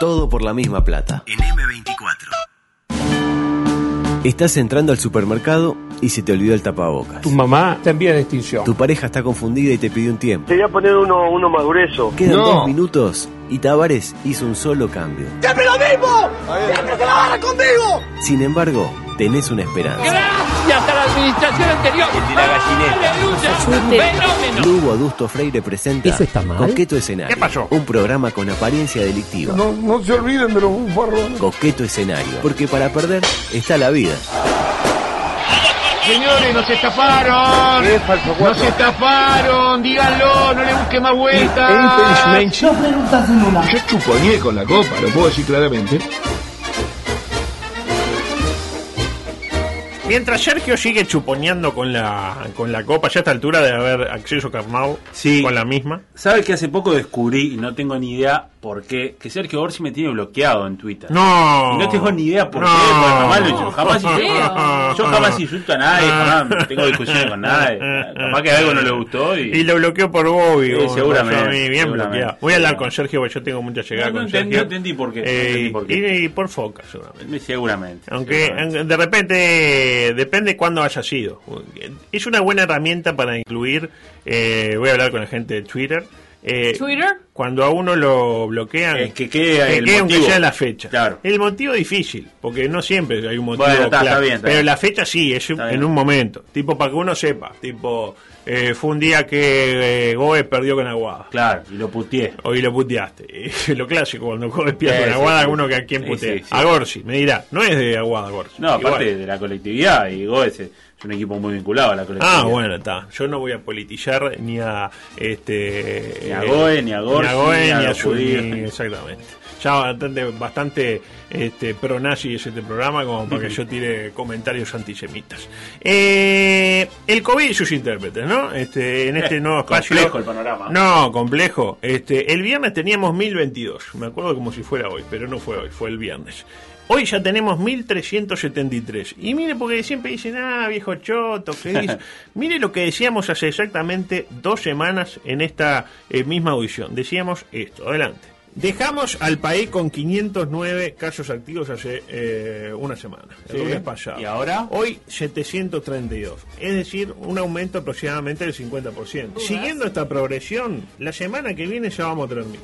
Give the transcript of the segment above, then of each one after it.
Todo por la misma plata. En M24. Estás entrando al supermercado y se te olvidó el tapabocas. Tu mamá está en vía de extinción. Tu pareja está confundida y te pidió un tiempo. Te voy a poner uno, uno más grueso. Quedan No. dos minutos y Tavares hizo un solo cambio. ¡Siempre lo mismo! ¡Siempre se la barra conmigo! Sin embargo, tenés una esperanza. Gracias a la administración anterior. ¡Aleluya! ¡Fenómeno! Lugo Adusto Freire presenta ¿Eso está mal? Coqueto Escenario. ¿Qué pasó? Un programa con apariencia delictiva. No, no se olviden de los bufarrones. Coqueto Escenario. Porque para perder está la vida. Señores, nos estafaron. ¿Qué es falso cuatro? Nos estafaron. Díganlo, no le busque más vueltas. Dos preguntas en una. Yo chuponeé con la copa, lo puedo decir claramente. Mientras Sergio sigue chuponeando con la, con la copa, ya a esta altura de haber acceso carnal Sí. con la misma. ¿Sabes que hace poco descubrí, y no tengo ni idea por qué, que Sergio Orsi me tiene bloqueado en Twitter? No. Y no tengo ni idea por No. qué, porque jamás, lo- yo jamás, Feo. yo jamás insulto a nadie, jamás tengo discusiones con nadie. Capaz que algo no le gustó y... Y lo bloqueó por Bobby. Sí, seguramente, pasó a mí, bien seguramente. bloqueado. Voy a hablar con Sergio porque yo tengo mucha llegada No, no con entendí- Sergio. no entendí por qué, no Eh, entendí por qué. Y, y por foca, seguramente. Seguramente. Aunque seguramente. de repente depende cuándo haya sido. Es una buena herramienta para incluir. eh, voy a hablar con la gente de Twitter. Eh, ¿Twitter? Cuando a uno lo bloquean, Eh, que quede el quede aunque motivo. sea la fecha. Claro. El motivo difícil, porque no siempre hay un motivo Bueno, está- claro. está bien, está pero bien. la fecha sí, es Está en bien. un momento. Tipo, para que uno sepa. Tipo, eh, fue un día que eh, Goes perdió con Aguada. Claro, y lo puteé. Hoy lo puteaste. Lo clásico, cuando Goes pierde Sí, con Aguada, sí. uno que a quién Sí, putea. sí, sí. A Gorsi, me dirá. No es de Aguada, Gorsi. No, aparte Igual. de la colectividad, y Goes es un equipo muy vinculado a la colectividad. Ah, bueno, está. Yo no voy a politizar ni a este Ni a Goe, ni a Gorsi, ni a Goe, ni a ni a exactamente. Ya bastante, bastante este, pro nazi es este programa como para que yo tire comentarios antisemitas. Eh, el COVID y sus intérpretes, ¿no? Este, en este Eh, nuevo espacio. complejo el panorama. No, complejo. Este, el viernes teníamos 1022. Me acuerdo como si fuera hoy, pero no fue hoy, fue el viernes. Hoy ya tenemos 1373. Y mire, porque siempre dicen, ah, viejo choto, ¿qué dice? mire lo que decíamos hace exactamente dos semanas en esta eh, misma audición. Decíamos esto, adelante. Dejamos al país con 509 casos activos hace eh, una semana, el Sí. lunes pasado. ¿Y ahora? Hoy 732, es decir, un aumento aproximadamente del 50%. Siguiendo esta progresión, la semana que viene ya vamos a tener mil.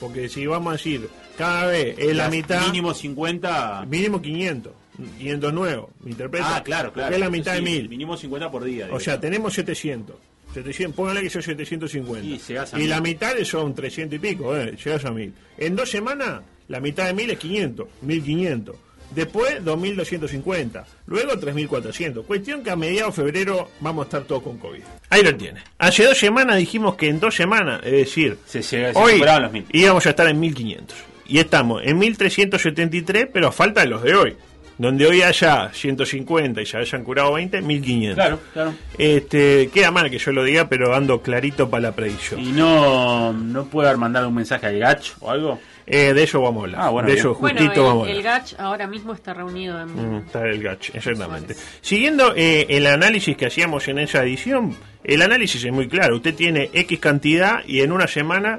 Porque si vamos a decir, cada vez es la mitad, Mínimo 50. mínimo 500, 500 nuevos, ¿me interpreta? Ah, claro, claro. Porque es la mitad Sí, de mil. Mínimo 50 por día. O digo. sea, tenemos 700. 700 póngale que son 750. Y mil. la mitad son 300 y pico, eh, llegas a 1000. En dos semanas, la mitad de 1000 es 500, 1500. Después, 2250. Luego, 3400. Cuestión que a mediados de febrero vamos a estar todos con COVID. Ahí lo tiene. Hace dos semanas dijimos que en dos semanas, es decir, Se, se hoy los mil. íbamos a estar en 1500. Y estamos en 1373, pero a falta de los de hoy. Donde hoy haya 150 y ya hayan curado 20, 1500. Claro, claro. Este, queda mal que yo lo diga, pero ando clarito para la predicción. ¿Y no, no puede haber mandado un mensaje al Gach o algo? Eh, de eso vamos a hablar. Ah, bueno, de bien. Bueno, justito el, vamos a el hablar. GACH ahora mismo está reunido en... Mm, está el gach, exactamente. Siguiendo eh, el análisis que hacíamos en esa edición, el análisis es muy claro. Usted tiene X cantidad y en una semana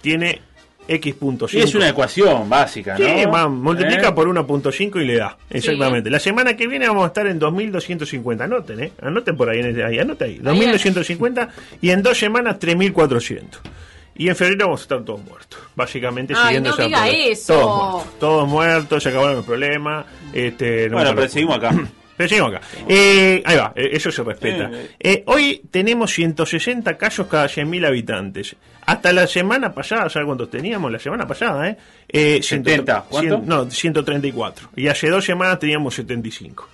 tiene X punto Sí, es una ecuación básica, ¿no? Sí, va, multiplica ¿Eh? por 1.5 y le da. Exactamente. La semana que viene vamos a estar en 2250. Anoten, ¿eh? Anoten por ahí, en ese- ahí anoten ahí. 2250 y en dos semanas 3400. Y en febrero vamos a estar todos muertos. Básicamente Ay, siguiendo no esa diga eso. Todos muertos. Todos muertos, se acabaron los problemas. Este, no Bueno, pero seguimos acá. Pero seguimos acá. Eh, ahí va, eh, eso se respeta. Eh, hoy tenemos 160 casos cada 100.000 habitantes. Hasta la semana pasada, ¿sabes cuántos teníamos? La semana pasada, ¿eh? eh 70, ¿cuánto? cien- no, 134. Y hace dos semanas teníamos 75.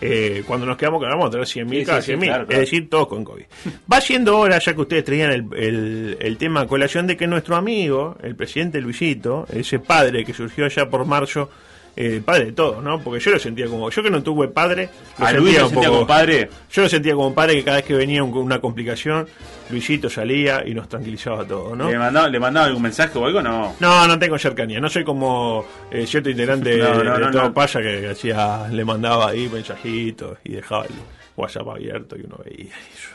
Eh, cuando nos quedamos, vamos a tener 100.000 Sí, cada sí, sí, 100.000. claro, claro. Es decir, todos con COVID. Va siendo hora, ya que ustedes traían el, el- el tema a colación, de que nuestro amigo, el presidente Luisito, ese padre que surgió allá por marzo, eh, padre de todos, ¿no? Porque yo lo sentía como. Yo que no tuve padre. ¿A Luis lo sentía como padre? Yo lo sentía como padre que cada vez que venía un- una complicación, Luisito salía y nos tranquilizaba a todos, ¿no? ¿Le, mandaba, ¿Le mandaba algún mensaje o algo? No. No, no tengo cercanía. No soy como eh, cierto integrante No, no, de no, todo no. paya que, que hacía, le mandaba ahí mensajitos y dejaba el WhatsApp abierto y uno veía eso.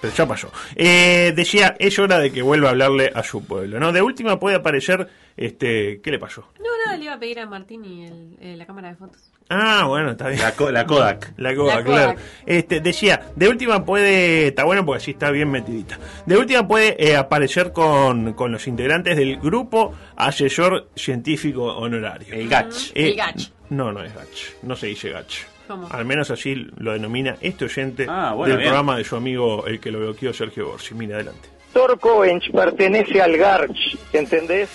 Pero ya pasó. Eh, decía, es hora de que vuelva a hablarle a su pueblo, ¿no? De última puede aparecer, este, ¿qué le pasó? No, le iba a pedir a Martini el- eh, la cámara de fotos. Ah, bueno, está bien. La, co- la Kodak. La Kodak, La claro. Kodak. Este, decía, de última puede, está bueno porque así está bien metidita. De última puede eh, aparecer con, con los integrantes del grupo asesor científico honorario. El Gach. Eh, El Gach. No, no es Gach. No se dice Gach. ¿Cómo? Al menos así lo denomina este oyente Ah, bueno, del bien. programa de su amigo, el que lo bloqueó, Sergio Borsi. Mira, adelante. Covench pertenece al Garch, ¿entendés?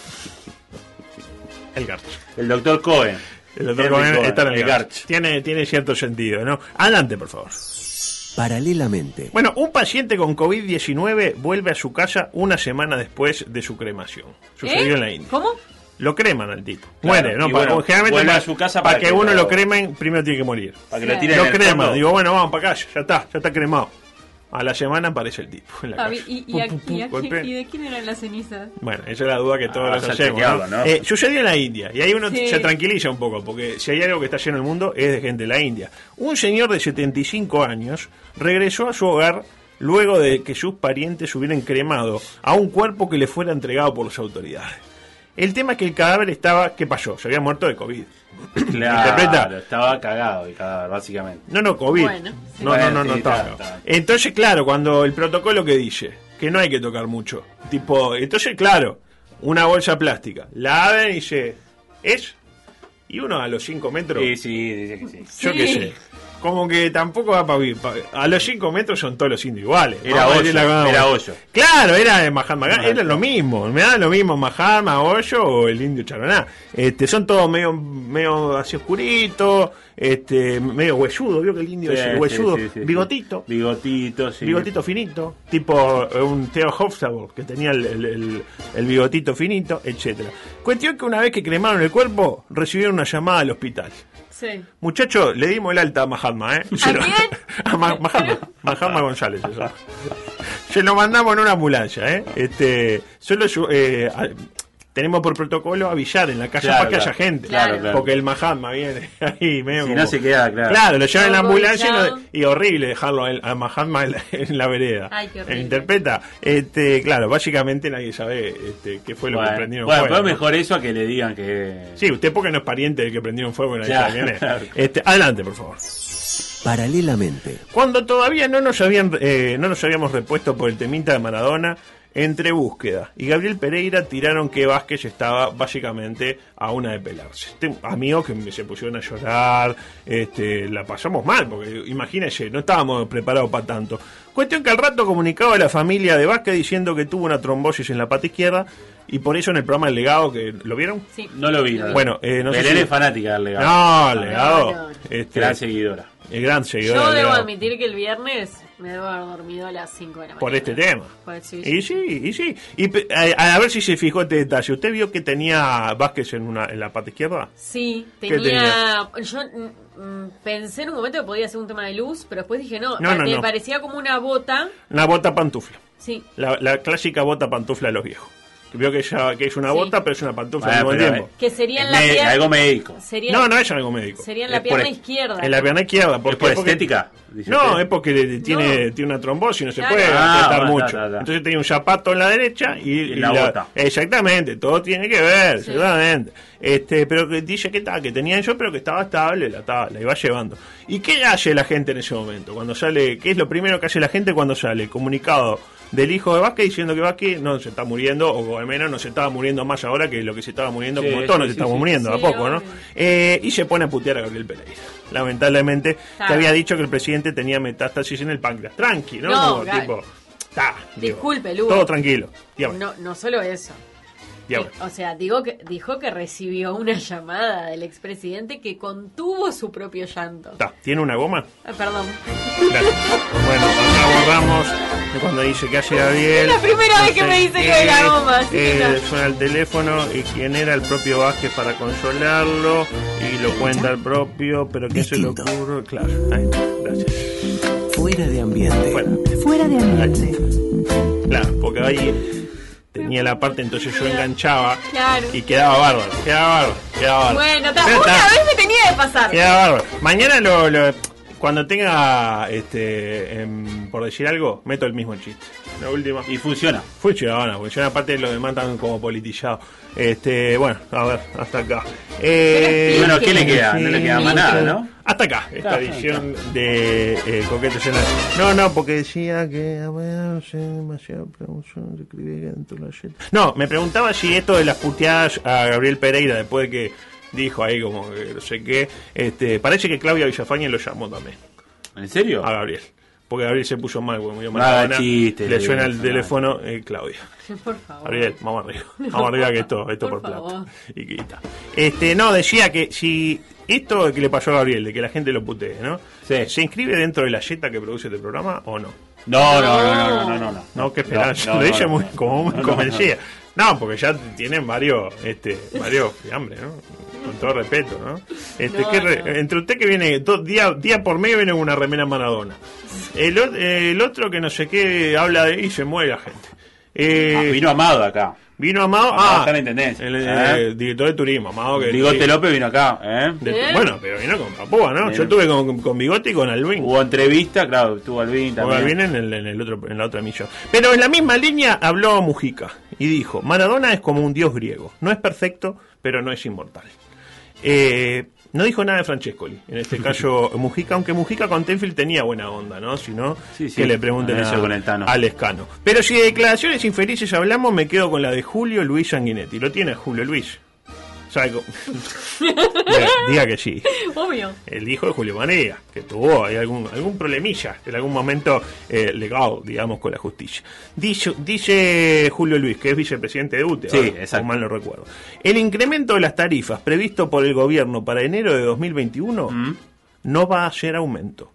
El Garch. El doctor Cohen. El doctor Cohen Cohen, está en el el Garch. Garch. Tiene, tiene cierto sentido, ¿no? Adelante, por favor. Paralelamente. Bueno, un paciente con COVID-19 vuelve a su casa una semana después de su cremación. Sucedió ¿Eh? en la India. ¿Cómo? Lo creman al tipo. Claro, Muere, ¿no? Para- bueno, generalmente vuelve para, a su casa para para que, que uno lo- lo cremen, primero tiene que morir. Para que lo Sí. tiren Lo en el creman. Digo, bueno, vamos para acá, ya está, ya está cremado. A la semana aparece el tipo en la Ah, calle. ¿y, y, Pum, a- pum, pum, y a- golpea. y de quién eran las cenizas? Bueno, esa es la duda que todos Ah, nos hacemos. chequeado, ¿no? ¿no? Eh, sucedió en la India y ahí uno Sí. se tranquiliza un poco porque si hay algo que está lleno en el mundo es de gente de la India. Un señor de 75 años regresó a su hogar luego de que sus parientes hubieran cremado a un cuerpo que le fuera entregado por las autoridades. El tema es que el cadáver estaba, ¿qué pasó? Se había muerto de COVID. Claro, ¿Interpreta? estaba cagado el cadáver, básicamente. No, no, COVID. Bueno, sí. no, no, no, no, sí, estaba. Entonces, claro, cuando el protocolo que dice que no hay que tocar mucho, tipo, entonces, claro, una bolsa plástica, la abren y dice, ¿es? Y uno a los 5 metros, Sí, sí, dice que sí. yo Sí. qué sé, como que tampoco va para vivir. A los 5 metros son todos los indios iguales. Era hoyo, cosa. era hoyo. Claro, era de Mahatma Gandhi, era lo mismo, me da lo mismo Mahatma, Hoyo o el indio Charaná. Este, son todos medio, medio así oscuritos, este, medio huesudo, vio que el indio Sí, es sí, huesudo, sí, sí, sí. bigotito, Bigotito, sí. bigotito finito, tipo eh, un Theo Hofstadter que tenía el, el- el- el bigotito finito, etcétera. Cuestión que una vez que cremaron el cuerpo, recibieron una llamada al hospital. Sí. Muchacho, le dimos el alta a Mahatma, ¿eh? Lo- a Ma- Mahatma, Mahatma González, eso. Se lo mandamos en una ambulancia, ¿eh? Este, solo eh, tenemos por protocolo avisar en la casa Claro, para que claro. haya gente. Claro, claro. Porque el Mahatma viene ahí medio Si como- no se queda, claro. Claro, lo llevan en la ambulancia no- y horrible dejarlo a, Mahatma en la, en la vereda. Ay, qué horrible. Interpreta. Este, claro, básicamente nadie sabe este, qué fue lo que Bueno, prendieron bueno, fuego. pero ¿no? mejor eso a que le digan que. Sí, usted porque no es pariente del que prendieron fuego en la. Este, adelante, por favor. Paralelamente. Cuando todavía no nos habían eh, no nos habíamos repuesto por el temita de Maradona, entre búsqueda y Gabriel Pereira tiraron que Vázquez estaba básicamente a una de pelarse. Tengo amigos que me- se pusieron a llorar, este, la pasamos mal, porque imagínense, no estábamos preparados para tanto. Cuestión que al rato comunicaba a la familia de Vázquez diciendo que tuvo una trombosis en la pata izquierda y por eso en el programa El Legado, que ¿lo vieron? Sí. No lo vi. no. Bueno, eh, no sé si- es fanática del legado. No, el Legado. no, no. este, Gran seguidora. el gran seguidor Yo debo admitir que el viernes me debo haber dormido a las 5 de la mañana. por este tema. Sí, Y sí. y sí. Y a, a ver si se fijó este detalle. ¿Usted vio que tenía Vázquez en, una, en la pata izquierda? Sí, ¿Qué tenía. Yo mm, mm, pensé en un momento que podía ser un tema de luz, pero después dije no, No, no, me no. parecía como una bota. Una bota pantufla. Sí, La, la clásica bota pantufla de los viejos. Que Vio que, ya, que es una Sí. bota, pero es una pantufla al mismo tiempo. que sería en Es la me- pierna. algo médico. Sería, No, no es algo médico. sería en la Es por pierna el- izquierda. En la pierna izquierda. ¿Es Porque, por porque- estética? No, usted? es porque tiene, No. tiene una trombosis, no se Claro. puede Ah, mucho. Entonces tenía un zapato en la derecha y, Y la bota. Exactamente, todo tiene que ver, Sí. seguramente. Este, pero que dice que, ta, que tenía eso, pero que estaba estable, la, ta- la iba llevando. ¿Y qué hace la gente en ese momento? Cuando sale, ¿qué es lo primero que hace la gente cuando sale? Comunicado del hijo de Vázquez diciendo que Vázquez no se está muriendo, o al menos no se estaba muriendo más ahora que lo que se estaba muriendo, Sí, como todos sí, nos sí, estamos sí. muriendo, a Sí, poco, ¿no? Eh, y se pone a putear a Gabriel Pereira. Lamentablemente, que Claro. había dicho que el presidente tenía metástasis en el páncreas. Tranqui, ¿no? No, Como Gal- tipo, ta, Disculpe, Lugo. Todo tranquilo. Dígame, No, no solo eso. Eh, O sea, digo que, dijo que recibió una llamada del expresidente que contuvo su propio llanto. Ta, ¿Tiene una goma? Ah, perdón. Gracias. Bueno, acá borramos de cuando dice que hace Gabriel. Es la primera vez que me dice que la goma, que Eh, no. suena el teléfono y quién era el propio Vázquez para consolarlo y lo cuenta el propio, pero ¿qué se le ocurre? Claro, ahí está, gracias. Fuera de ambiente. Fuera. Fuera de ambiente. Claro, porque ahí tenía la parte, entonces yo enganchaba Claro. y quedaba bárbaro, quedaba bárbaro, quedaba bárbaro. Bueno, ta- una está, vez me tenía que pasar. Quedaba bárbaro. Mañana lo, lo- cuando tenga, este, em, por decir algo, meto el mismo chiste. La última. Y funciona. Funciona, funciona. Aparte los demás están como politizados. Este, bueno, a ver, hasta acá. Eh, Y bueno, ¿qué le queda? No le queda más nada, ¿no? Hasta acá, esta Claro, edición de eh, Coqueto Llenar. No, no, porque decía que a ver, no sé, demasiado dentro de la jet. No, me preguntaba si esto de las puteadas a Gabriel Pereira después de que dijo ahí como que no sé qué, este, parece que Claudia Villafañe lo llamó también ¿En serio? a Gabriel. Porque Gabriel se puso mal, porque murió Maradona. chistes, Le suena el teléfono, eh, Claudia. Por favor. Gabriel, vamos arriba. Vamos arriba que esto, esto por, Por plata. favor. Y quita. Este, no, decía que si esto que le pasó a Gabriel, de que la gente lo putee, ¿no? Sí. ¿Se inscribe dentro de la yeta que produce este programa o no? No, no, no, no, no, no. No, No, qué esperanza. No, dice no, muy, como muy No, no, convencida. No, porque ya tienen varios, este, varios fiambre, ¿no? Con todo respeto, ¿no? Este, No, ¿qué re- no. Entre usted que viene, dos, día, día por medio viene una remera Maradona. El, el otro que no sé qué habla de y se muere la gente. Eh, Ah, vino Amado acá. Vino Amado. Amado Ah, está en la intendencia. El, ¿Eh? eh, director de turismo, Amado. Que Bigote López vino acá, ¿eh? de- ¿Eh? Bueno, pero vino con Papúa, ¿no? Bien. Yo estuve con, con Bigote y con Alvin. Hubo entrevista, claro, estuvo Alvin también. Alvin en, el, en, el otro, en la otra emisión. Pero en la misma línea habló Mujica y dijo: Maradona es como un dios griego. No es perfecto, pero no es inmortal. Eh, no dijo nada de Francescoli. En este caso, Mujica, aunque Mujica con Tenfield tenía buena onda, ¿no? Si no, Sí, sí. que le pregunten Con a, eso con el Tano. a Lescano. Pero si de declaraciones infelices hablamos, me quedo con la de Julio Luis Sanguinetti. Lo tiene Julio Luis. Diga, diga que sí Obvio. el hijo de Julio María, que tuvo ahí algún, algún problemilla en algún momento eh, legal, digamos, con la justicia. Dice, dice Julio Luis, que es vicepresidente de UTE, Sí, exacto. mal no recuerdo. El incremento de las tarifas previsto por el gobierno para enero de 2021 Mm. no va a ser aumento,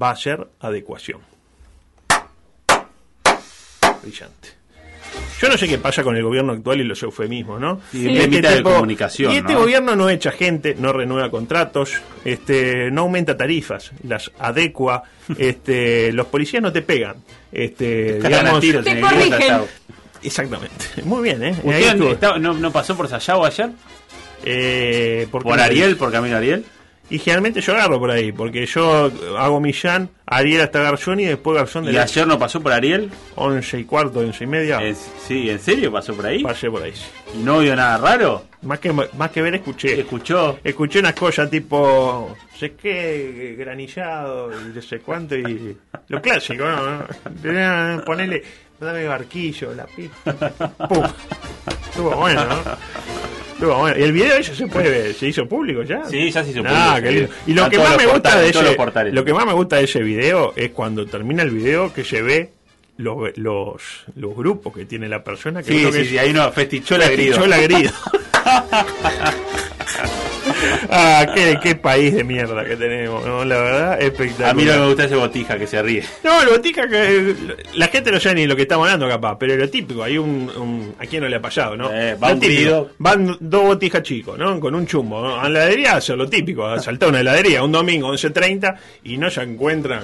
va a ser adecuación. Brillante. Yo no sé qué pasa con el gobierno actual y los eufemismos, ¿no? Sí, es mitad de comunicación, Y este ¿no? gobierno no echa gente, no renueva contratos, este, no aumenta tarifas, las adecua, este, los policías no te pegan, este, digamos, tiros Te corrigen. exactamente, muy bien, ¿eh? Ahí ¿Usted estuvo. está- no, no pasó por Sayago ayer? Eh, ¿por ¿Por? Ariel? ¿Por Camino Ariel? Y generalmente yo agarro por ahí, porque yo hago Millán, Ariel hasta Garzón y después Garzón de ¿Y ayer no pasó por Ariel? 11 y cuarto, 11 y media, sí, ¿en serio pasó por ahí? pasé por ahí. ¿Y no vio nada raro? Más que, más que ver, escuché. ¿Escuchó? Escuché unas cosas tipo, sé qué, granillado y no sé cuánto, y lo clásico, ¿no? Ponele, dame barquillo, la pipa. Pum. Estuvo bueno, ¿no? Bueno. Y el video ese se puede ver, se hizo público ya. Sí, ya se hizo Ah, público, qué sí. lindo. Y lo que más me gusta de ese, lo que más me gusta de ese video es cuando termina el video que se ve los, los, los grupos que tiene la persona que Sí, creo que sí, es- sí, ahí no, festichola grido. Festichola Grido. ah, qué, qué país de mierda que tenemos, ¿no? La verdad, espectacular. A mí no me gusta ese botija que se ríe. No, lo botica que la gente no sabe ni lo que estamos hablando capaz, pero lo típico, hay un, un- a quién no le ha pasado, ¿no? Eh, va típico. Van dos botijas chicos, ¿no? Con un chumbo, ¿no? A la heladería hace lo típico, saltar una heladería un domingo 11.30 y no se encuentran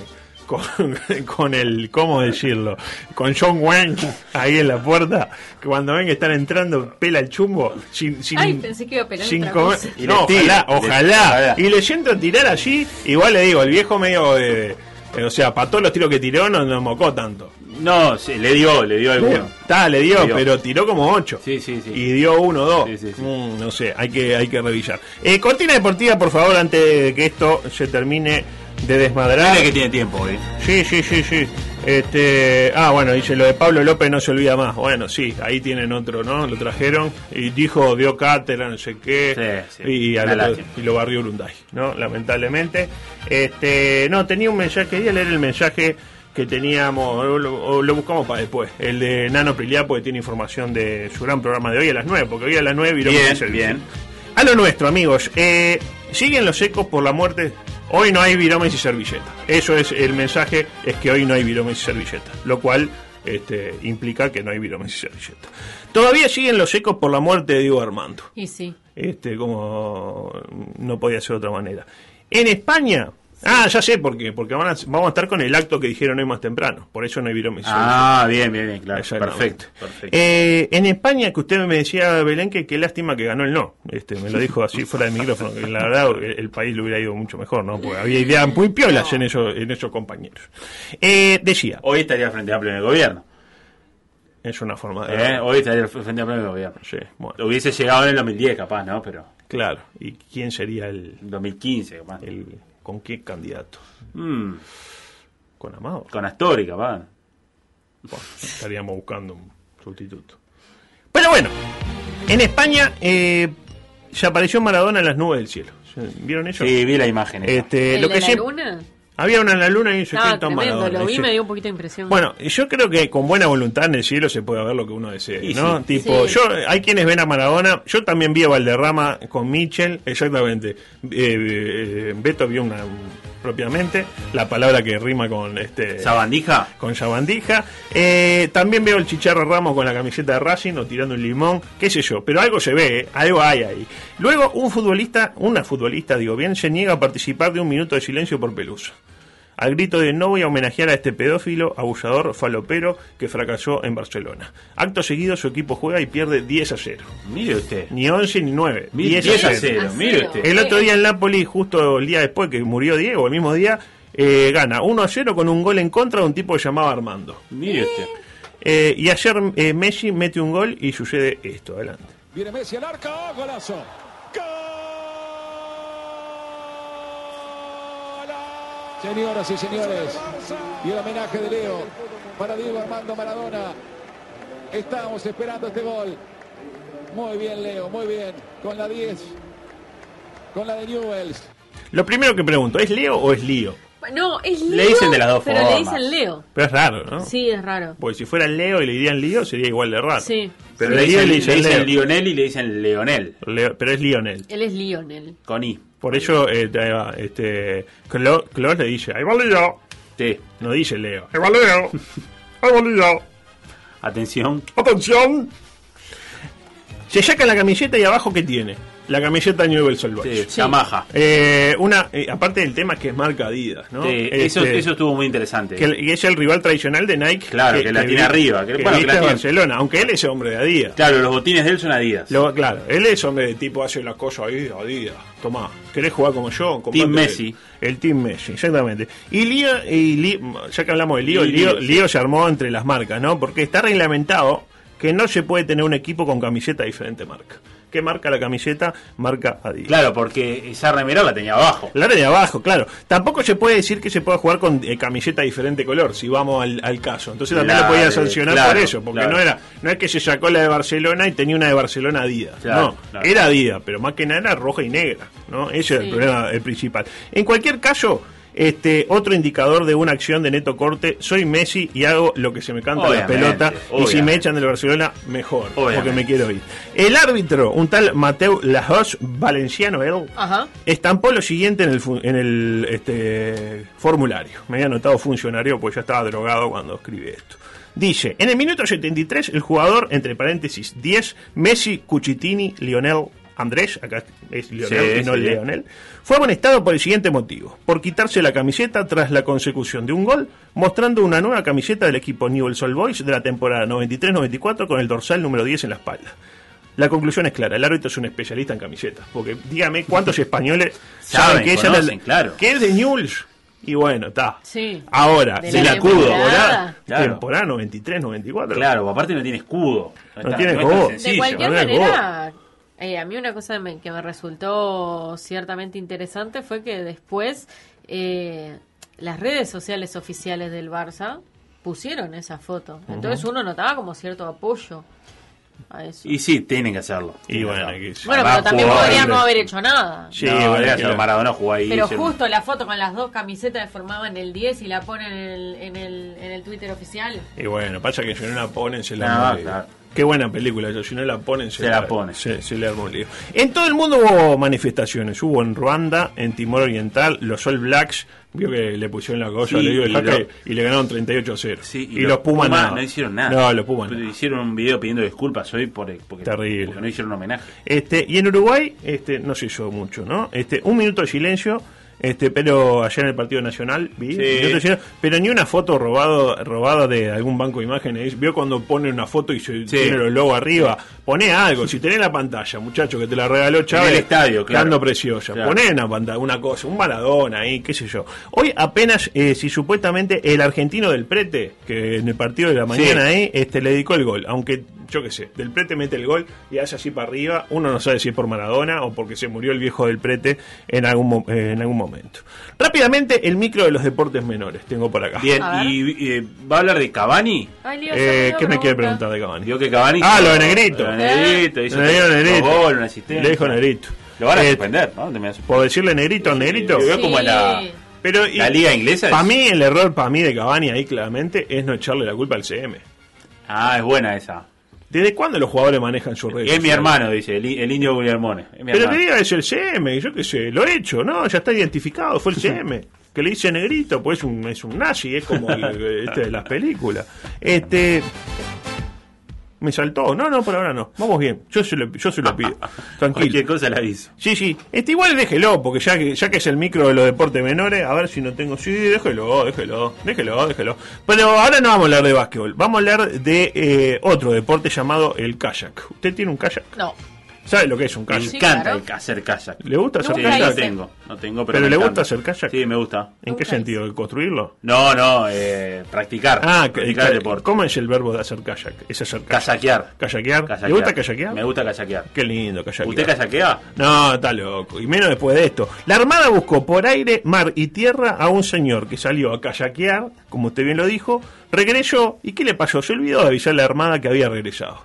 con, con el, ¿cómo decirlo? Con John Wayne ahí en la puerta, que cuando ven que están entrando, pela el chumbo sin, sin, Ay, pensé que iba a pelar sin otra comer. cosa. Y No, le tira, ojalá. Y le siento a tirar allí, igual le digo, el viejo medio de... eh, o sea, para todos los tiros que tiró no, no mocó tanto. No, sí, le dio, le dio alguno. Está, le dio, Le dio. pero tiró como ocho. Sí, sí, sí. Y dio uno o dos. Sí, sí, sí. Mm, no sé, hay que, hay que revisar. Eh, cortina deportiva, por favor, antes de que esto se termine de desmadrar. Dile que tiene tiempo hoy. Sí, sí, sí, sí. Este, ah, bueno, dice lo de Pablo López no se olvida más. Bueno, sí, ahí tienen otro, ¿no? Lo trajeron y dijo, dio cátedra, no sé qué. Sí, sí. Y, otro- y lo barrió Urunday, ¿no? Lamentablemente. Este, no, tenía un mensaje, quería leer el mensaje que teníamos, o lo, lo buscamos para después, el de Nano Priliá, porque tiene información de su gran programa de hoy a las 9, porque hoy a las 9 viró Bien, el servicio. bien. A lo nuestro, amigos. Eh, siguen los ecos por la muerte. Hoy no hay viromes y servilleta. Eso es el mensaje, es que hoy no hay viromes y servilleta. Lo cual este, implica que no hay viromes y servilleta. Todavía siguen los ecos por la muerte de Diego Armando. Y sí. Este, como no podía ser de otra manera. En España Ah, ya sé por qué. Porque van a- vamos a estar con el acto que dijeron hoy más temprano. Por eso no hay virome. Ah, bien, bien, bien, claro. Perfecto, perfecto. Eh, en España, que usted me decía, Belén, que qué lástima que ganó el no. Este, me lo dijo así fuera del micrófono. Que la verdad, el, el país le hubiera ido mucho mejor, ¿no? Porque había ideas muy piolas en, esos, en esos compañeros. Eh, decía, Hoy estaría frente amplio en el gobierno. es una forma de. ¿eh? Hoy estaría frente amplio en el gobierno. Sí, bueno, Hubiese llegado en el 2010, capaz, ¿no? Pero claro. ¿Y quién sería el, 2015, capaz. el con qué candidato? Mm, Con Amado. con Astori, capaz. Bueno, estaríamos buscando un sustituto. Pero bueno, en España eh, se apareció Maradona en las nubes del cielo. ¿Vieron eso? Sí, vi la imagen. esa. Este, ¿El lo de que la luna? Había una en la luna y se No, escrito tremendo, Maradona. lo vi me dio un poquito de impresión. Bueno, yo creo que con buena voluntad en el cielo se puede ver lo que uno desee, Y ¿no? sí. Tipo, Sí. yo hay quienes ven a Maradona, yo también vi a Valderrama con Mitchell, exactamente. Eh, eh, Beto vio una propiamente, la palabra que rima con este ¿Sabandija? con Sabandija. Eh, también veo el Chicharro Ramos con la camiseta de Racing o tirando un limón, qué sé yo, pero algo se ve, ¿eh? algo hay ahí. Luego, un futbolista, una futbolista, digo bien, se niega a participar de un minuto de silencio por Pelusa. Al grito de no voy a homenajear a este pedófilo, abusador, falopero que fracasó en Barcelona. Acto seguido, su equipo juega y pierde 10 a 0. Mire usted. Ni 11 ni 9. 10, 10 a a 0. 0. Mire usted. El otro día en Napoli, justo el día después que murió Diego, el mismo día, eh, gana 1 a 0 con un gol en contra de un tipo que se llamaba Armando. Mire usted. Eh, y ayer eh, Messi mete un gol y sucede esto. Adelante. Viene Messi al arco, golazo. Señoras y señores, y el homenaje de Leo para Diego Armando Maradona. Estamos esperando este gol. Muy bien, Leo, muy bien. Con la 10, con la de Newells. Lo primero que pregunto, ¿es Leo o es Lío? No, es Leo. Le dicen de las dos pero le formas. dicen Leo. Pero es raro, ¿no? Sí, es raro. Porque si fuera Leo y le dirían Lío, sería igual de raro. Sí. Pero Sí, le dicen, le le dicen Leo. Lionel y le dicen Leonel. Leo- pero es Lionel. Él es Lionel. Con I. Por eso, eh, ahí va, este, Clos le dice, ahí va Leo. T. No dice Leo. Ahí va Leo. Ahí va Leo. Atención. Atención. Se saca la camiseta y abajo, ¿qué tiene? La camiseta Newell's Boys. Sí, Yamaha. Eh, una, eh, aparte del tema que es marca Adidas, ¿no? Sí, Este, eso, estuvo muy interesante. que, es el rival tradicional de Nike. Claro, que la tiene vi- arriba, que- Que, bueno, que la tiene. Barcelona, aunque él es hombre de Adidas. Claro, los botines de él son Adidas. Lo- claro, él es hombre de tipo, hace las cosas ahí, Adidas. Tomá, ¿querés jugar como yo? Team Messi. El Team Messi, exactamente. Y Lío, y Lío- ya que hablamos de Lío, Y Lío, Lío, sí. Lío se armó entre las marcas, ¿no? Porque está reglamentado que no se puede tener un equipo con camiseta de diferente marca. ¿Qué marca la camiseta? Marca Adidas. Claro, porque esa remera la tenía abajo. La de abajo, claro. Tampoco se puede decir que se pueda jugar con eh, camiseta de diferente color, si vamos al, al caso. Entonces también La lo podía sancionar claro, por eso, porque claro. no era no es que se sacó la de Barcelona y tenía una de Barcelona Adidas. Claro, no, claro. era Adidas, pero más que nada era roja y negra. ¿no? Ese era el Sí. problema el principal. En cualquier caso, este otro indicador de una acción de neto corte, soy Messi y hago lo que se me canta la Obviamente, pelota. Y si me echan del Barcelona, mejor, porque me quiero ir. El árbitro, un tal Mateu Lajos, valenciano, él, Ajá. estampó lo siguiente en el, fu- en el este, formulario. Me había anotado funcionario porque ya estaba drogado cuando escribí esto. Dice, en el minuto 73, el jugador, entre paréntesis, 10, Messi, Cucitini, Lionel, Andrés, acá es Sí, y no sí. Leonel, fue amonestado por el siguiente motivo, por quitarse la camiseta tras la consecución de un gol, mostrando una nueva camiseta del equipo Newell's Old Boys de la temporada 93-94 con el dorsal número 10 en la espalda. La conclusión es clara, el árbitro es un especialista en camisetas, porque dígame cuántos españoles saben, Saben, que, ella es conocen, la- claro. que es de Newell's. Y bueno, está. Sí. Ahora, De se la acudo. temporada. Temporada, Claro. temporada 93-94. Claro, aparte no tiene escudo. No está- tiene escudo. De cualquier no manera, eh, a mí una cosa me- que me resultó ciertamente interesante fue que después eh, las redes sociales oficiales del Barça pusieron esa foto. Entonces uno notaba como cierto apoyo a eso. Y sí, tienen que hacerlo. Y bueno, que- bueno, pero también podrían no haber hecho nada. Sí, no, que Maradona jugó ahí. Pero justo la foto con las dos camisetas que formaban el 10 y la ponen en el, en el, en el Twitter oficial. Y bueno, pasa que si no la ponen, se la No, un. Qué buena película, eso. Si no la ponen, se, Se la ponen. Se, se le arma un lío. En todo el mundo hubo manifestaciones. Hubo en Ruanda, en Timor Oriental, los All Blacks. Vio que le pusieron la cosa, Sí, le digo el y lo- y le ganaron 38 a 0. Sí, y, los Pumas, nada. no hicieron nada. No, los Pumas nada. Hicieron un video pidiendo disculpas hoy por, porque, Terrible. porque no hicieron homenaje. Este, y en Uruguay, este, no se hizo mucho, ¿no? Este, un minuto de silencio Este, pero allá en el Partido Nacional vi, Sí. lleno, pero ni una foto robado, robada de algún banco de imágenes. Vio cuando pone una foto y se tiene los logos arriba. Pone algo, si tenés la pantalla, muchacho, que te la regaló Chávez. el estadio, claro. Dando preciosa. Claro. Poné una pantalla, una cosa, un Maradona ahí, qué sé yo. Hoy apenas, eh, si supuestamente el argentino del Prete, que en el partido de la mañana ahí, este, le dedicó el gol, aunque yo qué sé, del Prete mete el gol y hace así para arriba, uno no sabe si es por Maradona o porque se murió el viejo del Prete en algún, mo- eh, en algún momento. Rápidamente, el micro de los deportes menores, tengo por acá. Bien, y, y, va a hablar de Cavani. Ay, Eh, ¿Qué me quiere pregunta. preguntar de Cavani? Digo que Cavani. Ah, lo de Negrito. Lo de Negrito. hizo Le dijo negrito. goles, una asistencia. Le dijo negrito. Lo van a Eh, suspender, ¿no? Me. ¿Puedo decirle negrito al negrito? Yo veo como Sí. la, Pero, y- la liga inglesa. es- Para mí, el error para mí de Cavani ahí claramente es no echarle la culpa al CM. Ah, es buena esa. ¿Desde cuándo los jugadores manejan sus redes? Es mi hermano, dice, el, el indio mi Pero hermano. que diga es el CM, yo qué sé, lo he hecho, ¿no? Ya está identificado, fue el CM. Que le dice negrito, pues es un, es un nazi, es como el, este de las películas. Este. Me saltó. No, no, por ahora no. Vamos bien. Yo se lo, yo se lo pido. Tranquilo. Cualquier cosa la aviso. Sí, sí. Este igual déjelo, porque ya que, ya que es el micro de los deportes menores, a ver si no tengo. Sí, déjelo, déjelo, déjelo, déjelo. Pero ahora no vamos a hablar de básquetbol. Vamos a hablar de eh, otro deporte llamado el kayak. ¿Usted tiene un kayak? No. ¿Sabe lo que es un Me kayak? Sí, encanta claro. el hacer kayak. ¿Le gusta hacer Sí, no kayak? hice. tengo, no tengo, pero, ¿Pero me le encanta. gusta hacer kayak? Sí, me gusta. ¿En qué sentido? ¿De construirlo? No, no, eh, practicar. Ah, practicar el deporte. ¿cómo es el verbo de hacer kayak? Es hacer kayak. Kayakear. ¿Kayakear? Kayakear. ¿Le gusta kayakear? Me gusta kayakear. Qué lindo kayakear. ¿Usted kayakea? No, está loco. Y menos después de esto. La Armada buscó por aire, mar y tierra a un señor que salió a kayakear, como usted bien lo dijo, regresó. ¿Y qué le pasó? Se olvidó de avisar a la Armada que había regresado.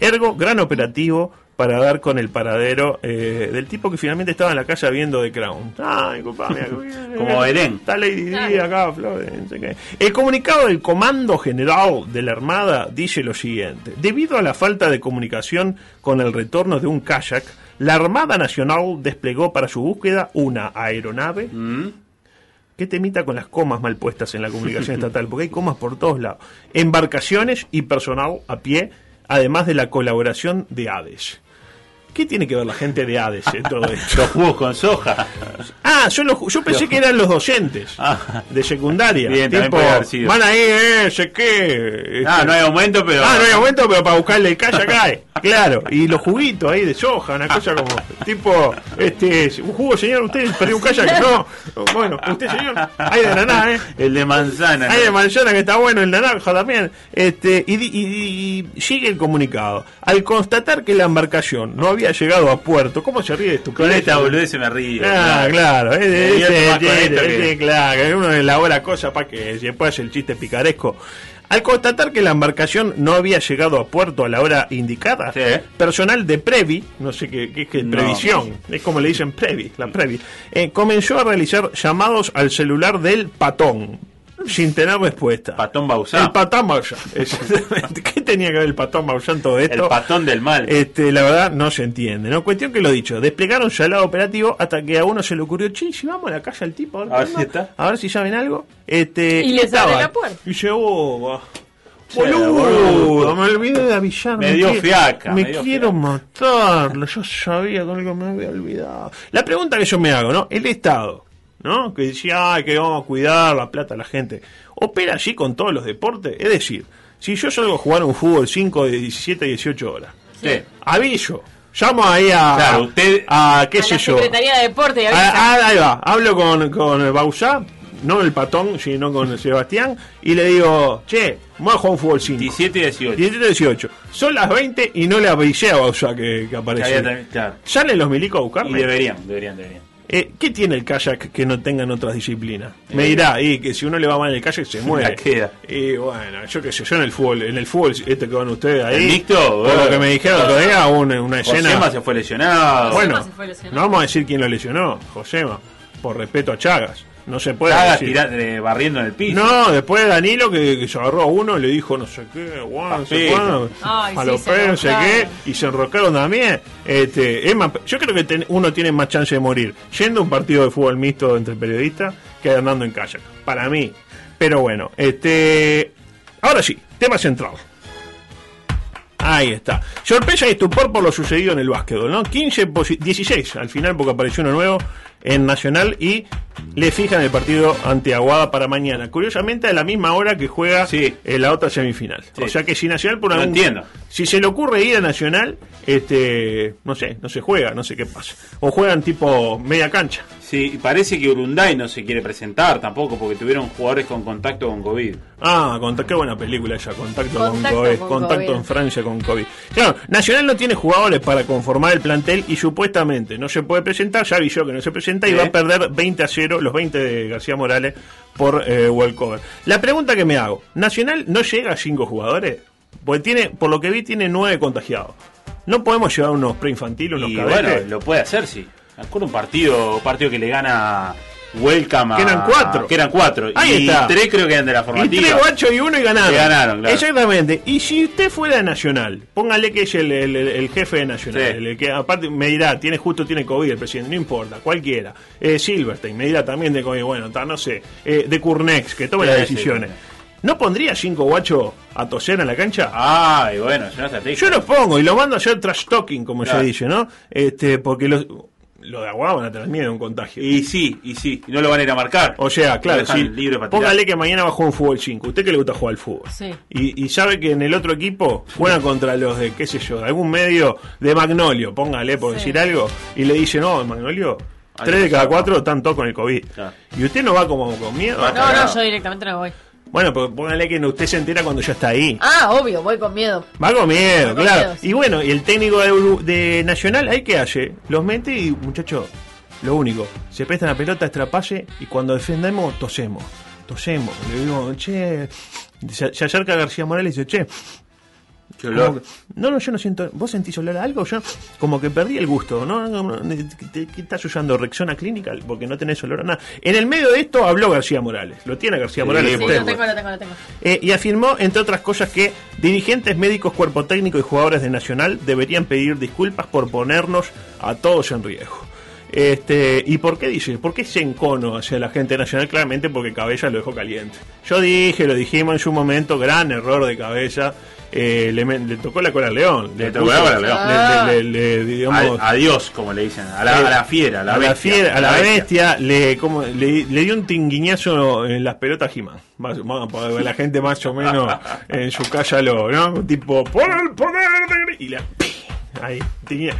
Ergo, gran operativo para dar con el paradero eh, del tipo que finalmente estaba en la calle viendo The Crown. Ay, compa, mira, Como Belén. Está Lady Di acá, Flores, no sé qué. El comunicado del Comando General de la Armada dice lo siguiente. Debido a la falta de comunicación con el retorno de un kayak, la Armada Nacional desplegó para su búsqueda una aeronave. Mm. ¿Qué temita con las comas mal puestas en la comunicación estatal? Porque hay comas por todos lados. Embarcaciones y personal a pie, además de la colaboración de Hades. ¿Qué tiene que ver la gente de Hades en todo esto? Los jugos con soja. Ah, yo, lo- yo pensé que eran los docentes Ah. de secundaria. Bien, tipo, van ahí, eh, sé qué. Ah, este, no hay aumento, pero. Ah, no hay aumento, pero para buscarle el calle cae. Claro, y los juguitos ahí de soja, una cosa como, tipo, este, un jugo, señor, usted perdió un kayak. No, bueno, usted, señor, hay de naná, ¿eh? El de manzana. Hay ¿no? de manzana que está bueno, el naranja también. Este, y, y- y- y sigue el comunicado. Al constatar que la embarcación no había llegado a puerto, ¿cómo se ríe de tu Con esta boludez se me ríe. Ah, claro, es, con ese- esto que- ese- claro, uno elabora cosas para que después el chiste picaresco. Al constatar que la embarcación no había llegado a puerto a la hora indicada, Sí. personal de Previ, no sé qué, qué es que No. previsión, es como le dicen Previ, la Previ, eh, comenzó a realizar llamados al celular del patón, sin tener respuesta. Patón Bausá. El patón Bausá, exactamente. ¿Qué tenía que ver el patón Bausá en todo esto? El patón del mal. Este, la verdad no se entiende, ¿no? Cuestión que lo dicho, desplegaron su lado operativo hasta que a uno se le ocurrió, che, si vamos a la casa al tipo, a ver, A ver qué si está. a ver si saben algo. Este, Y les estaba. abre la puerta. Y. Che, Boludo, boludo. me olvidé de avisar. Me dio fiaca, Me, me dio quiero fiaca. matarlo. Yo sabía que algo me había olvidado. La pregunta que yo me hago, ¿no? El Estado, ¿no? Que decía, ay, que vamos a cuidar la plata de la gente. ¿Opera allí con todos los deportes? Es decir, si yo salgo a jugar un fútbol 5 de 17 a 18 horas, Sí. aviso. Llamo ahí a. Claro, usted- A, qué a sé la yo. Secretaría de Deporte y. Ah, ah, ahí va. Hablo con, con Bausá, no el patón, sino con Sebastián, y le digo, che, vamos a jugar un fútbol 5. 17 y 18. 17 18. Son las 20 y no le avisé a Bausá que, que apareció. claro. ¿Salen los milicos a Y buscarme? deberían, deberían, deberían. Eh, ¿Qué tiene el kayak que no tengan otras disciplinas? Me dirá, y que si uno le va mal en el kayak se muere. Queda. Y bueno, yo qué sé, yo en el fútbol, en el fútbol este que van ustedes ahí. ¿El mixto? Por lo que me dijeron el otro día, una, una escena. Josema se fue lesionado. Bueno, Josema se fue lesionado. no vamos a decir quién lo lesionó, Josema, por respeto a Chagas. No se puede decir. tira- eh, barriendo en el piso. No, después Danilo que, que se agarró a uno y le dijo no sé qué, guau, no sé cuándo, Ay, a sí, los pelos, no sé qué, y se enroscaron también. Este, es más, yo creo que ten- uno tiene más chance de morir yendo a un partido de fútbol mixto entre periodistas que andando en kayak. Para mí. Pero bueno, este. Ahora sí, tema central. Ahí está. Sorpresa y estupor por lo sucedido en el básquetbol, ¿no? 15, posi- 16 al final porque apareció uno nuevo. En Nacional y le fijan el partido ante Aguada para mañana. Curiosamente a la misma hora que juega Sí. eh, la otra semifinal. Sí. O sea que si Nacional por algún entiendo. si se le ocurre ir a Nacional, este, no sé, no se juega, no sé qué pasa. O juegan tipo media cancha. Sí, y parece que Urunday no se quiere presentar tampoco porque tuvieron jugadores con contacto con COVID. Ah, qué buena película ella, Contacto, Contacto con COVID, con Contacto COVID. en Francia con COVID. Claro, Nacional no tiene jugadores para conformar el plantel y supuestamente no se puede presentar, ya avisó que no se presenta y va a perder 20 a 0, los 20 de García Morales por eh, Walcover. La pregunta que me hago, ¿Nacional no llega a 5 jugadores? Porque tiene, por lo que vi, tiene 9 contagiados. ¿No podemos llevar unos preinfantiles, unos Y cadetes? bueno, lo puede hacer, sí. Me acuerdo un partido, un partido que le gana Welcome a... Que eran cuatro. Que eran cuatro. Ahí y está. tres creo que eran de la Y formativa. tres guachos y uno y ganaron. Y ganaron, claro. Exactamente. Y si usted fuera de Nacional, póngale que es el, el- el- el jefe de Nacional, Sí. el que aparte me dirá, tiene justo tiene COVID el presidente, no importa, cualquiera. Eh, Silverstein me dirá también de COVID, bueno, ta, no sé, eh, de Curnex, que tome Sí, las decisiones. sí. ¿No pondría cinco guachos a toser en la cancha? Ay, bueno, una estrategia. Yo los pongo y lo mando a hacer trash talking, como Claro. se dice, ¿no? Este, porque los, lo de agua van a tener miedo a un contagio. Y sí, y sí. Y no lo van a ir a marcar. O sea, claro, sí, libre para tirar. póngale que mañana va a jugar un fútbol 5. ¿Usted que le gusta jugar al fútbol? Sí. Y, y sabe que en el otro equipo juegan contra los de, qué sé yo, de algún medio de Magnolio, póngale por Sí. decir algo, y le dice, no, Magnolio, tres de cada cuatro están todos con el COVID. Claro. Y usted no va como con miedo. No, no, yo directamente no voy. Bueno, pues póngale que usted se entera cuando ya está ahí. Ah, obvio, voy con miedo. Va con miedo, con claro. miedo, sí. Y bueno, y el técnico de, de Nacional, ¿ahí qué hace? Los mete y, muchachos, lo único, se presta la pelota, extrapase y cuando defendemos, tosemos. Tosemos. Le digo, che. Se acerca García Morales y dice, che. Qué como olor. que- no, no, yo no siento. ¿Vos sentís olor a algo? Yo como que perdí el gusto. ¿no? no, no, ¿Qué qué estás usando? ¿Rexona clínica? Porque no tenés olor a nada. En el medio de esto habló García Morales. Lo tiene García Sí, Morales. Sí, usted. lo tengo, lo tengo, lo tengo. Eh, y afirmó, entre otras cosas, que dirigentes médicos, cuerpo técnico y jugadores de Nacional deberían pedir disculpas por ponernos a todos en riesgo. Este, ¿Y por qué dice? ¿Por qué ese encono hacia la gente de Nacional? Claramente porque Cabeza lo dejó caliente. Yo dije, lo dijimos en su momento, gran error de Cabeza. Eh, le, le tocó la cola al león. Le tocó la cola al león. Le, le- digamos, A- adiós, como le dicen. A la, a la fiera, a la a la, bestia. fiera- a la bestia, le, como, le, le dio un tinguiñazo en las pelotas que la gente más o menos en su casa lo, ¿no? Tipo, por el poder de... Y la... Ahí,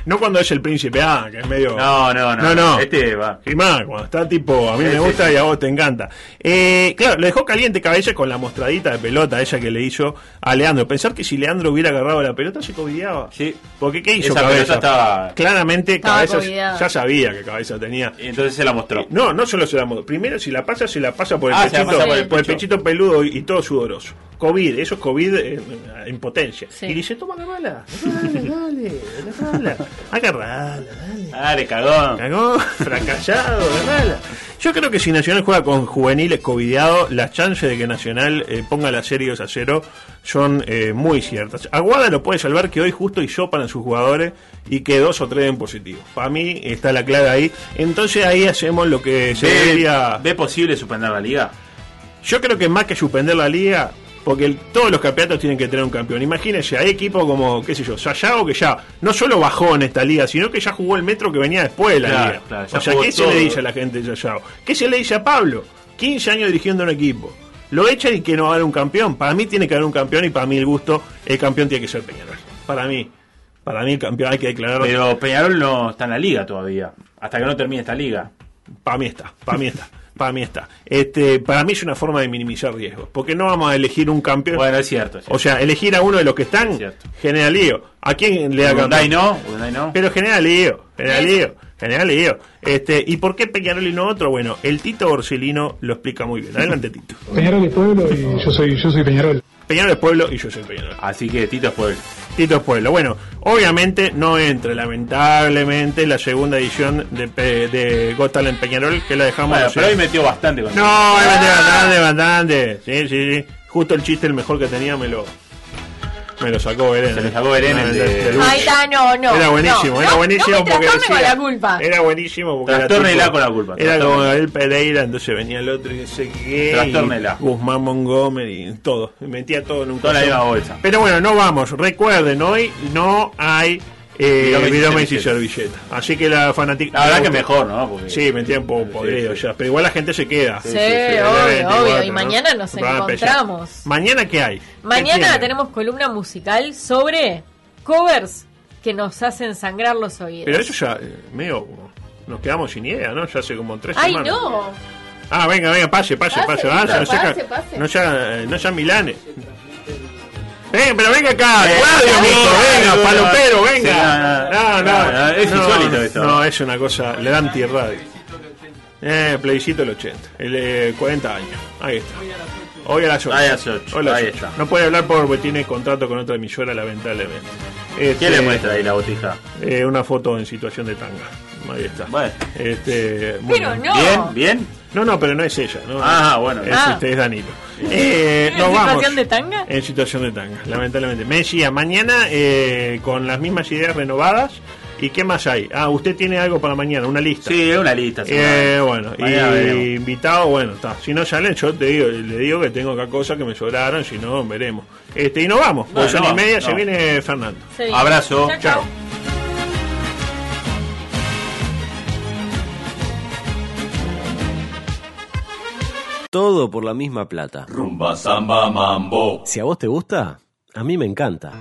no cuando es el príncipe, ah, que es medio... No, no, no. No, no. Este va. He-Man, cuando está tipo, a mí me gusta sí, y a vos te encanta. Eh, claro, lo dejó caliente cabeza con la mostradita de pelota ella que le hizo a Leandro. Pensar que si Leandro hubiera agarrado la pelota se cobideaba. Sí. Porque ¿qué hizo Esa cabeza? pelota estaba- Claramente Estaba cabeza ya sabía que cabeza tenía. Y entonces se la mostró. No, no solo se la mo- Primero, si la pasa, se la pasa por el Ah, pechito, pasa por el por el pecho. pechito peludo y, y todo sudoroso. COVID, eso es COVID en, en potencia. Sí. Y dice, toma, agarrala. Dale, dale, agarrala. Agarrala, dale. Dale, cagón. Cagó, fracasado, agarrala. Yo creo que si Nacional juega con juveniles covideados, las chances de que Nacional eh, ponga las series a cero son eh, muy ciertas. Aguada lo puede salvar que hoy justo hisopan a sus jugadores y que dos o tres den positivo. Para mí está la clave ahí. Entonces ahí hacemos lo que se ¿Ve, debería... ¿Ve posible suspender la liga? Yo creo que más que suspender la liga, porque el- todos los campeonatos tienen que tener un campeón. Imagínense, hay equipos como, qué sé yo, Sayago que ya no solo bajó en esta liga, sino que ya jugó el metro que venía después de la Claro, liga. claro, o sea, ¿qué se le dice a la gente de Sayago? ¿Qué se le dice a Pablo? 15 años dirigiendo un equipo. Lo echan y que no va a haber un campeón. Para mí tiene que haber un campeón y para mí el gusto, el campeón tiene que ser Peñarol. Para mí. Para mí el campeón hay que declararlo. Pero Peñarol no está en la liga todavía. Hasta que no termine esta liga. Para mí está, para mí está, para mí está. Este, para mí es una forma de minimizar riesgos, porque no vamos a elegir un campeón. Bueno, es cierto. es o sea, elegir a uno de los que están genera lío. ¿A quién le da Urunday no, Urunday no. Pero genera lío, genera lío, genera lío. Este, ¿y por qué Peñarol y no otro? Bueno, el Tito Borsellino lo explica muy bien. Adelante, Tito. Peñarol es pueblo y yo soy, yo soy Peñarol. Peñarol es pueblo y yo soy Peñarol. Así que Tito es pueblo. Tito pueblo. Bueno, obviamente no entra, lamentablemente, la segunda edición de, Pe- de Got Talent Peñarol, que la dejamos. Bueno, pero hoy metió bastante con No, es bastante, bastante. Sí, sí, sí. Justo el chiste, el mejor que tenía, me lo, me lo sacó Belén. Se lo sacó Belén, el de- Lucho. Ahí está, no, no. Era buenísimo, no, era buenísimo no porque con la culpa. Era buenísimo porque con la culpa, Era como trastórnela. el Pereira, entonces venía el otro y dice que Trastórnela. Guzmán Montgomery, todo. Metía todo en un Toda la misma bolsa. Pero bueno, no vamos. Recuerden, hoy no hay Eh, Virome y servilleta. Así que la fanática. La verdad que mejor, ¿no? Porque- Sí, me tienen un podrido sí. ya. Pero igual la gente se queda. Sí, obviamente, obvio, obvio. igual, Y ¿no? mañana nos Programa especial. encontramos. ¿Mañana qué hay? ¿Qué Mañana tiene? tenemos columna musical sobre covers que nos hacen sangrar los oídos. Pero eso ya, eh, medio. Nos quedamos sin idea, ¿no? Ya hace como tres ¡Ay, semanas. no! Ah, venga, venga, pase, pase, Pase, pase. no pase, sea, pase. no sea, eh, no sea Milane. Ven, pero venga acá, Eh, radio, no, mijo, venga, no, palopero, venga. No, no, no, no, no, es no, insólito esto. No, es una cosa, le dan anti-radio. Eh, plebiscito el 80, el eh, 40 años, ahí está. Hoy a las 8. Ahí a las ocho, Hoy a las ahí ocho. está. No puede hablar porque tiene contrato con otra emisora, lamentablemente. Este, ¿Quién le muestra ahí la botija? eh, una foto en situación de tanga. Ahí está. Bueno. Este, Pero no. ¿Bien? ¿Bien? No, no, pero no es ella. ¿no? Ah, bueno. Es, Ah. este, es Danilo. Eh, ¿En nos situación vamos. de tanga? En situación de tanga, lamentablemente. Me decía, mañana eh, con las mismas ideas renovadas. ¿Y qué más hay? Ah, usted tiene algo para mañana, una lista. Sí, una lista. Eh, bueno, y invitado, bueno, está. Si no salen, yo te digo, le digo que tengo acá cosas que me sobraron, si no, veremos. Este, y nos vamos, No, pues no y media, no. se viene Fernando. Abrazo. Chao. Todo por la misma plata. Rumba, samba, mambo. Si a vos te gusta, a mí me encanta.